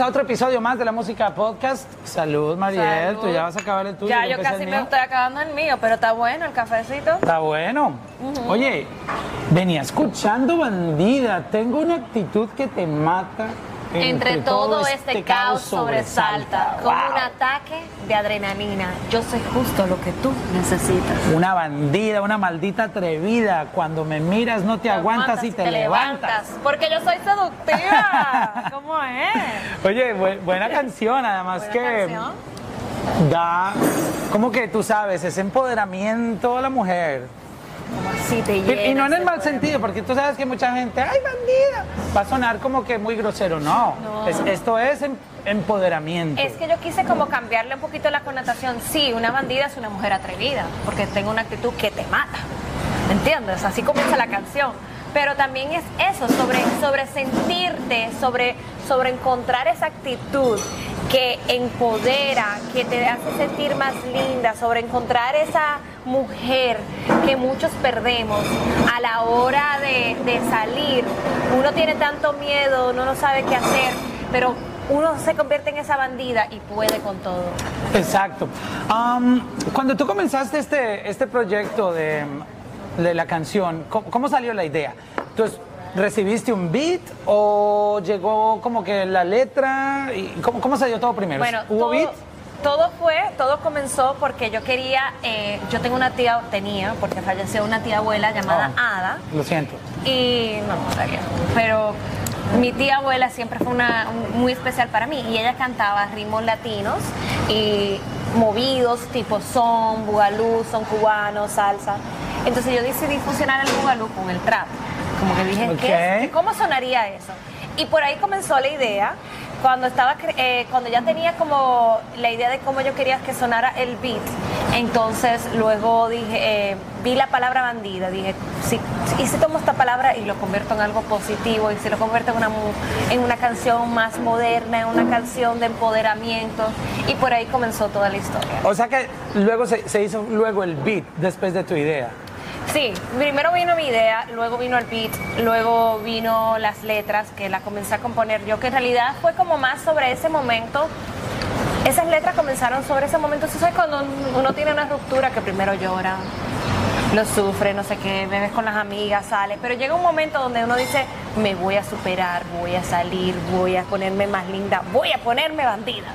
a otro episodio más de la música podcast. Salud, Mariel. Tú ya vas a acabar el tuyo. Ya, yo casi me estoy acabando el mío, pero está bueno el cafecito. Está bueno. Oye, venía escuchando bandida. Tengo una actitud que te mata. Entre, todo, este, caos sobresalta, como un ataque de adrenalina. Yo soy justo lo que tú necesitas. Una bandida, una maldita atrevida. Cuando me miras no te, aguantas, y te, levantas. Porque yo soy seductiva. ¿Cómo es? Oye, buena canción, además Buena que canción. da, como que tú sabes, ese empoderamiento a la mujer. Como así te Y, y no en el mal sentido, porque tú sabes que mucha gente, ¡ay, bandida! Va a sonar como que muy grosero. No, No. Es- esto es em- empoderamiento. Es que yo quise como cambiarle un poquito la connotación. Sí, una bandida es una mujer atrevida, porque tengo una actitud que te mata. ¿Me entiendes? Así comienza la canción. Pero también es eso, sobre, sobre sentirte, sobre, sobre encontrar esa actitud que empodera, que te hace sentir más linda, sobre encontrar esa mujer que muchos perdemos a la hora de, de salir. Uno tiene tanto miedo, uno no sabe qué hacer, pero uno se convierte en esa bandida y puede con todo. Exacto. Am, cuando tú comenzaste este, este proyecto de, de la canción, ¿cómo, cómo salió la idea? Entonces, ¿recibiste un beat o llegó como que la letra? Y ¿Cómo, cómo se dio todo primero? Bueno, ¿Hubo todo, beat? Todo fue, todo comenzó porque yo quería, eh, yo tengo una tía, tenía, porque falleció una tía abuela llamada Oh, Ada, Lo siento. y no, no sabía, pero mi tía abuela siempre fue una un- muy especial para mí y ella cantaba ritmos latinos y movidos tipo son, bugalú, son cubanos, salsa. Entonces yo decidí fusionar el bugalú con el trap. Como que dije, ¿qué es? Ok. ¿cómo sonaría eso? Y por ahí comenzó la idea. Cuando estaba, eh, cuando ya tenía como la idea de cómo yo quería que sonara el beat, entonces luego dije, eh, vi la palabra bandida, dije, si, y si tomo esta palabra y lo convierto en algo positivo, y si lo convierto en una, en una canción más moderna, en una canción de empoderamiento, y por ahí comenzó toda la historia. O sea que luego se, se hizo luego el beat después de tu idea. Sí, primero vino mi idea, luego vino el beat, luego vino las letras que las comencé a componer yo, que en realidad fue como más sobre ese momento. Esas letras comenzaron sobre ese momento. Eso es cuando uno tiene una ruptura que primero llora, lo sufre, no sé qué, bebes con las amigas, sale, pero llega un momento donde uno dice, me voy a superar, voy a salir, voy a ponerme más linda, voy a ponerme bandida.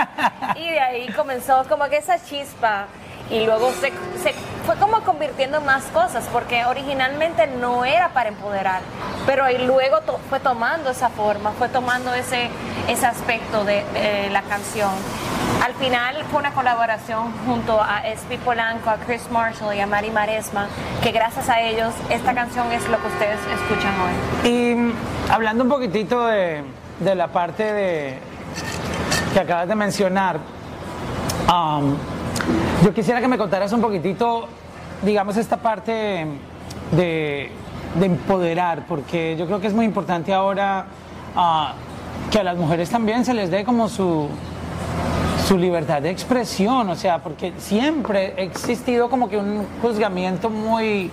y de ahí comenzó como que esa chispa y luego se, se fue como convirtiendo en más cosas, porque originalmente no era para empoderar, pero luego fue tomando esa forma, fue tomando ese, ese aspecto de, de la canción. Al final fue una colaboración junto a Espi Polanco, a Chris Marshall y a Mari Maresma, que gracias a ellos esta canción es lo que ustedes escuchan hoy. Y mm, hablando un poquitito de, de la parte de que acabas de mencionar, um, yo quisiera que me contaras un poquitito, digamos, esta parte de, de empoderar, porque yo creo que es muy importante ahora ah, que a las mujeres también se les dé como su, su libertad de expresión, o sea, porque siempre ha existido como que un juzgamiento muy,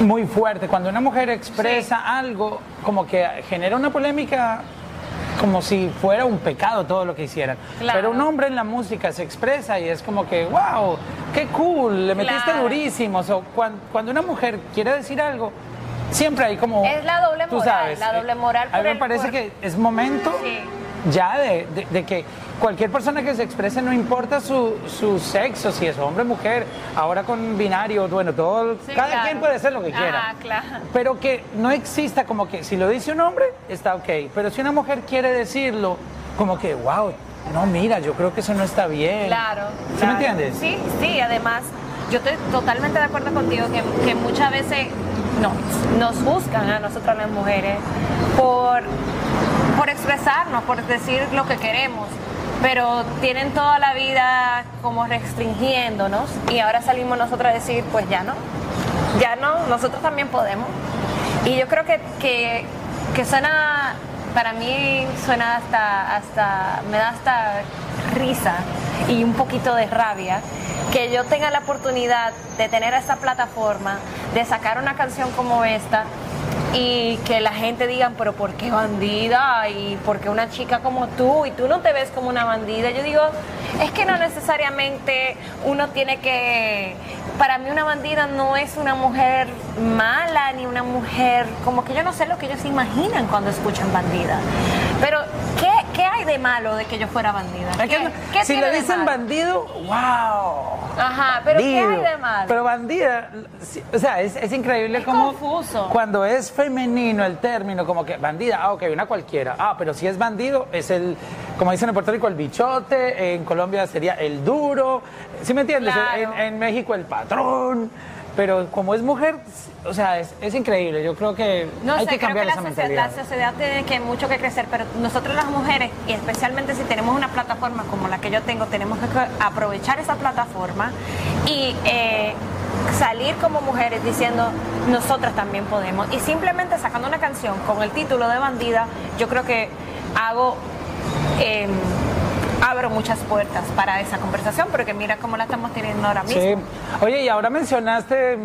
muy fuerte. Cuando una mujer expresa algo, como que genera una polémica como si fuera un pecado todo lo que hicieran. Claro. Pero un hombre en la música se expresa y es como que, wow, qué cool, le metiste Claro. durísimo. O cuan- cuando, una mujer quiere decir algo, siempre hay como... Es la doble tú moral, sabes, la doble moral A mí me parece que es momento Sí. ya de, de- de que cualquier persona que se exprese, no importa su, su sexo, si es hombre o mujer, ahora con binario, bueno, todo, Sí, cada claro. quien puede ser lo que quiera. Ah, claro. Pero que no exista como que si lo dice un hombre, está ok. Pero si una mujer quiere decirlo, como que, wow, no, mira, yo creo que eso no está bien. Claro. ¿Sí claro. me entiendes? Sí, sí, además, yo estoy totalmente de acuerdo contigo que, que muchas veces nos, nos juzgan a nosotras las mujeres por, por expresarnos, por decir lo que queremos, pero tienen toda la vida como restringiéndonos y ahora salimos nosotros a decir, pues ya no, ya no, nosotros también podemos. Y yo creo que, que, que suena, para mí suena hasta, hasta, me da hasta risa y un poquito de rabia que yo tenga la oportunidad de tener esta plataforma, de sacar una canción como esta y que la gente diga, pero ¿por qué bandida? Y ¿por qué una chica como tú? Y tú no te ves como una bandida. Yo digo, es que no necesariamente uno tiene que... Para mí una bandida no es una mujer mala ni una mujer... Como que yo no sé lo que ellos imaginan cuando escuchan bandida. Pero, ¿qué, qué hay de malo de que yo fuera bandida? Es que ¿Qué- no- qué si le dicen bandido, wow. Ajá, pero ¿qué hay de malo? Pero bandida, o sea, es, es increíble Es como confuso. cuando es femenino el término, como que bandida, ah, ok, una cualquiera. Ah, pero si es bandido, es el, como dicen en Puerto Rico, el bichote, en Colombia sería el duro, ¿sí me entiendes? Claro. En, en México el patrón. Pero como es mujer, o sea, es, es increíble. Yo creo que No hay sé, que cambiar creo que esa la, socie- mentalidad. la sociedad tiene que mucho que crecer, pero nosotros las mujeres, y especialmente si tenemos una plataforma como la que yo tengo, tenemos que aprovechar esa plataforma y eh, salir como mujeres diciendo nosotras también podemos. Y simplemente sacando una canción con el título de bandida, yo creo que hago... em, abro muchas puertas para esa conversación, porque mira cómo la estamos teniendo ahora mismo. Sí. Oye, y ahora mencionaste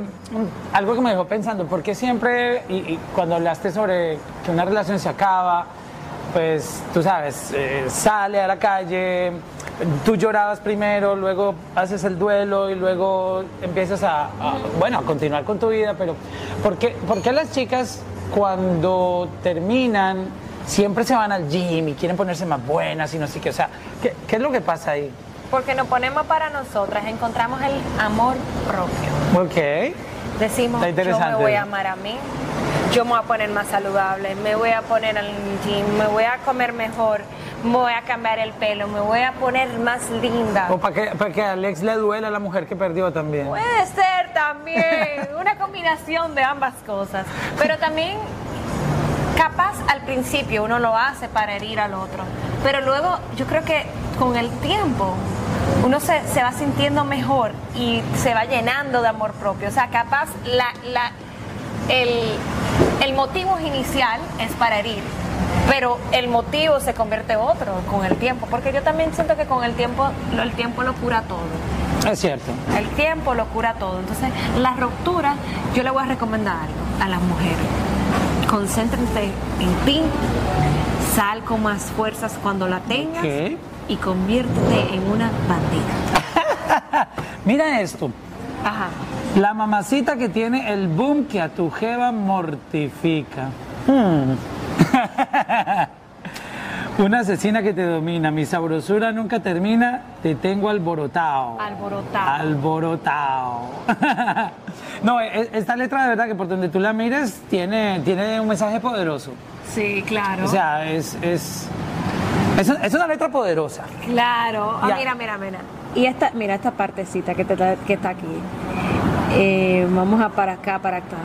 algo que me dejó pensando, porque siempre, y, y cuando hablaste sobre que una relación se acaba, pues tú sabes, eh, sale a la calle, tú llorabas primero, luego haces el duelo y luego empiezas a, a, bueno, a continuar con tu vida, pero ¿por qué, por qué las chicas cuando terminan siempre se van al gym y quieren ponerse más buenas y no sé qué? O sea, ¿qué, qué es lo que pasa ahí? Porque nos ponemos para nosotras, encontramos el amor propio. Ok. Decimos, yo me voy a amar a mí, yo me voy a poner más saludable, me voy a poner al gym, me voy a comer mejor, me voy a cambiar el pelo, me voy a poner más linda. O para que, para que a Alex le duela a la mujer que perdió también. Puede ser también una combinación de ambas cosas, pero también capaz al principio uno lo hace para herir al otro, pero luego yo creo que con el tiempo uno se, se va sintiendo mejor y se va llenando de amor propio. O sea, capaz la, la- el, el motivo inicial es para herir, pero el motivo se convierte otro con el tiempo, porque yo también siento que con el tiempo el tiempo lo cura todo. Es cierto. El tiempo lo cura todo. Entonces, la ruptura, yo le voy a recomendar algo a las mujeres. Concéntrense en ti, sal con más fuerzas cuando la tengas y conviértete en una bandida. Mira esto. Ajá. La mamacita que tiene el boom que a tu jeva mortifica. Hmm. Una asesina que te domina. Mi sabrosura nunca termina. Te tengo alborotado. Alborotado. Alborotado. no, e- esta letra de verdad que por donde tú la mires tiene, tiene un mensaje poderoso. Sí, claro. O sea, es, es, es, es una letra poderosa. claro. Ah, mira, mira, mira. Y esta, mira esta partecita que, te que está aquí. Eh, vamos a para acá, para acá.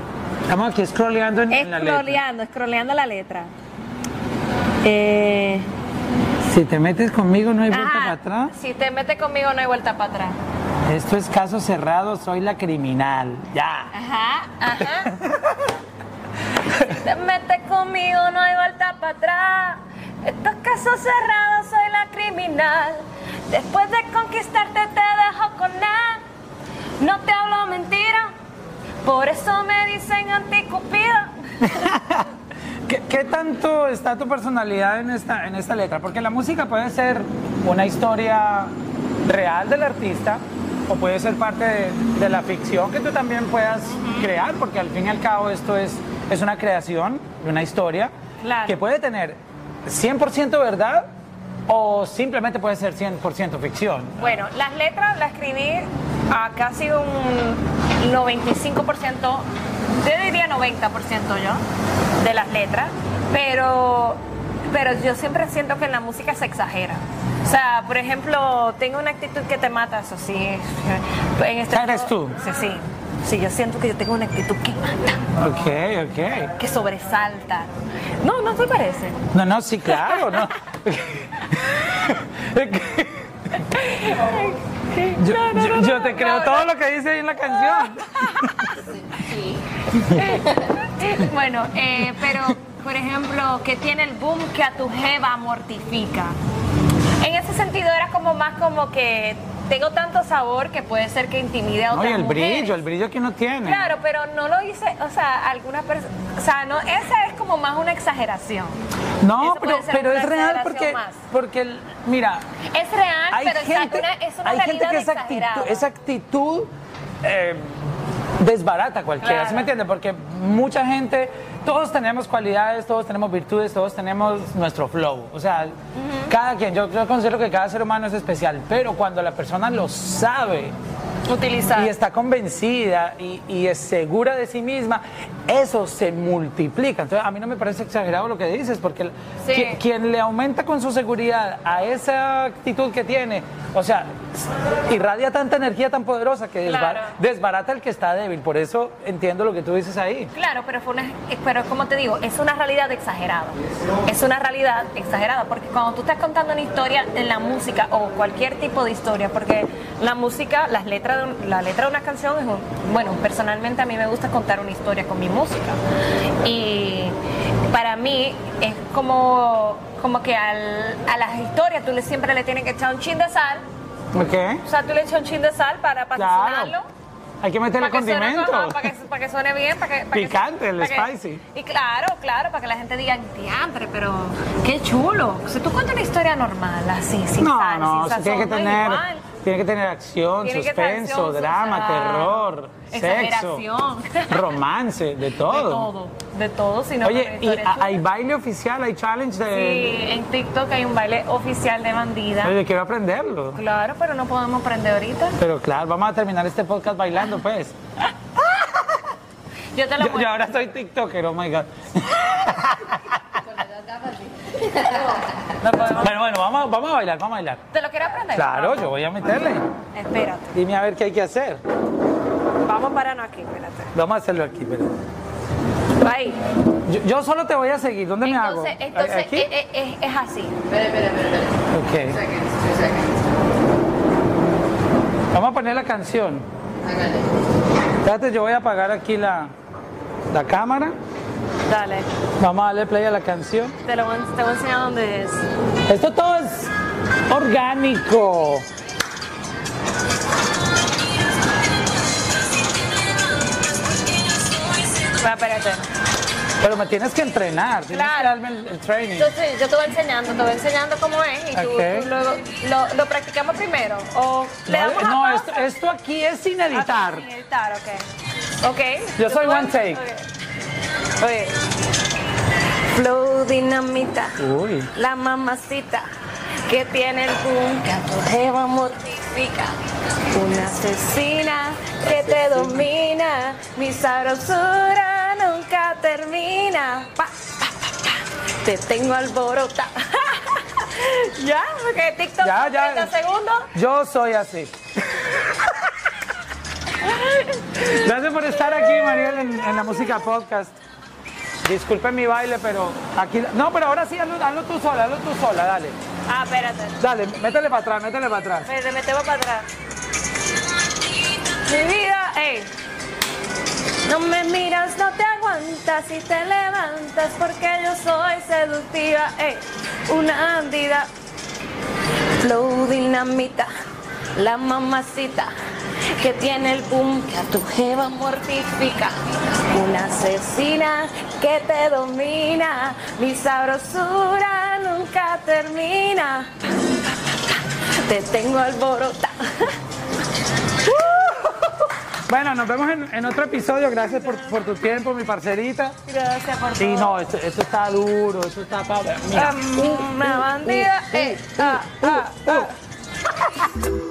Estamos aquí scrolleando en, en la letra. Scrolleando, scrolleando la letra. Eh, Si te metes conmigo no hay vuelta Ajá. para atrás. Si te metes conmigo no hay vuelta para atrás. Esto es caso cerrado, soy la criminal. Ya. Ajá, ajá. Si te metes conmigo, no hay vuelta para atrás. Estos casos cerrados, soy la criminal. Después de conquistarte, te dejo con él. No te hablo mentira, por eso me dicen anticupida. ¿Qué, qué tanto está tu personalidad en esta, en esta letra? Porque la música puede ser una historia real del artista o puede ser parte de, de la ficción que tú también puedas crear, porque al fin y al cabo esto es, es una creación de una historia Claro. que puede tener 100% verdad o simplemente puede ser 100% ficción. Bueno, las letras las escribí a casi un 95%, yo diría 90% yo, de las letras, pero, pero yo siempre siento que en la música se exagera. O sea, por ejemplo, tengo una actitud que te mata, eso sí. En este ¿Eres tú? Sí, sí. Sí, yo siento que yo tengo una actitud que mata, Ok, ok. que sobresalta. No, no te parece. No, no, sí, claro, no. Yo, yo- yo te creo todo lo que dice ahí en la canción. Bueno, eh, pero por ejemplo, que tiene el boom que a tu jeva mortifica. En ese sentido era como más como que tengo tanto sabor que puede ser que intimide a No, otras y el mujeres. brillo, el brillo que uno tiene. Claro, pero no lo hice, o sea, alguna persona, o sea, no, esa es como más una exageración. No, pero, pero es real porque, más. porque el- mira, Es real, hay pero gente, una- es una hay gente que esa actitud, esa actitud eh, desbarata a cualquiera, Claro. ¿sí me entiende? Porque mucha gente, todos tenemos cualidades, todos tenemos virtudes, todos tenemos nuestro flow. O sea, cada quien, yo, yo considero que cada ser humano es especial, pero cuando la persona lo sabe, Utilizar. y está convencida y, y es segura de sí misma, eso se multiplica. Entonces, a mí no me parece exagerado lo que dices, porque Sí. qui- quien le aumenta con su seguridad a esa actitud que tiene, o sea, irradia tanta energía tan poderosa que desba- Claro. desbarata el que está débil. Por eso entiendo lo que tú dices ahí. Claro, pero fue una, eh, pero como te digo, es una realidad exagerada. Es una realidad exagerada, porque cuando tú estás contando una historia en la música o cualquier tipo de historia, porque la música, las letras de la letra de una canción es un, bueno, personalmente a mí me gusta contar una historia con mi música. Y para mí es como, como que al- a las historias tú le, siempre le tienes que echar un chin de sal. ¿Ok? O sea, tú le echas un chin de sal para, para Claro. Hay que meterle Para que, condimentos. para, que, para que suene bien, para que... para que- Picante, el que- spicy. y claro, claro, para que la gente diga, diantre, pero qué chulo. Si tú cuentas una historia normal, así, sin No, sal, no, sin sazón, tiene que tener. Tiene que tener acción, Tiene suspenso, acción, drama, terror, sexo, romance, de De todo. todo, de todo. Si no Oye, ¿y hay baile oficial, hay challenge de...? Sí, en TikTok hay un baile oficial de bandida. Oye, quiero aprenderlo. Claro, pero no podemos aprender ahorita. Pero claro, vamos a terminar este podcast bailando, pues. Yo te lo Yo, yo ahora soy TikToker, oh my God. No podemos- Bueno, bueno, vamos, a- vamos a bailar, vamos a bailar. ¿Te lo quieres aprender? Claro, yo voy a meterle. Espérate. Dime a ver qué hay que hacer. Vamos a pararnos aquí, espérate. Vamos a hacerlo aquí, pero. Ahí. Yo, yo solo te voy a seguir. ¿Dónde me hago? Entonces, entonces ¿Aquí? eh, eh, es, es así. Ok. Vamos a poner la canción. Espérate, yo voy a apagar aquí la, la cámara. Dale. Vamos a darle play a la canción. Te lo voy, a- te voy a enseñar dónde es. Esto todo es orgánico. Va, espérate. Pero me tienes que entrenar. Tienes que Claro. darme el, el training. Entonces, yo te voy enseñando, te voy enseñando cómo es y tú, Ok. tú luego lo, lo practicamos primero. O le No, damos no, esto, esto aquí es sin editar. Ah, sin editar, ok. Ok. Yo soy one take. Oye. Flow dinamita. Uy. La mamacita que tiene el boom que a tu jeva mortifica. Una asesina que te domina. Mi sabrosura nunca termina. Pa, pa, pa, pa. Te tengo alborota. ¿Ya? Porque TikTok Ya, ya. 30 segundos. Yo soy así. Gracias por estar aquí, Mariel, en, en la música podcast. Disculpen mi baile, pero aquí. No, pero ahora sí, hazlo, hazlo tú sola, hazlo tú sola, dale. Ah, espérate. Dale, métele para atrás, métele para atrás. Me, me tengo para atrás. Mi vida, ey. No me miras, no te aguantas y te levantas porque yo soy seductiva, ey. Una bandida. Flow dinamita, la mamacita que tiene el boom que a tu jeva mortifica. Una asesina que te domina, mi sabrosura nunca termina. Te tengo alborota. Bueno, nos vemos en, en otro episodio. Gracias por, por tu tiempo, mi parcerita. Gracias por Sí, todo. no, esto, esto está duro, esto está pa- Mira. Um, una bandida. eh, ah, ah, ah.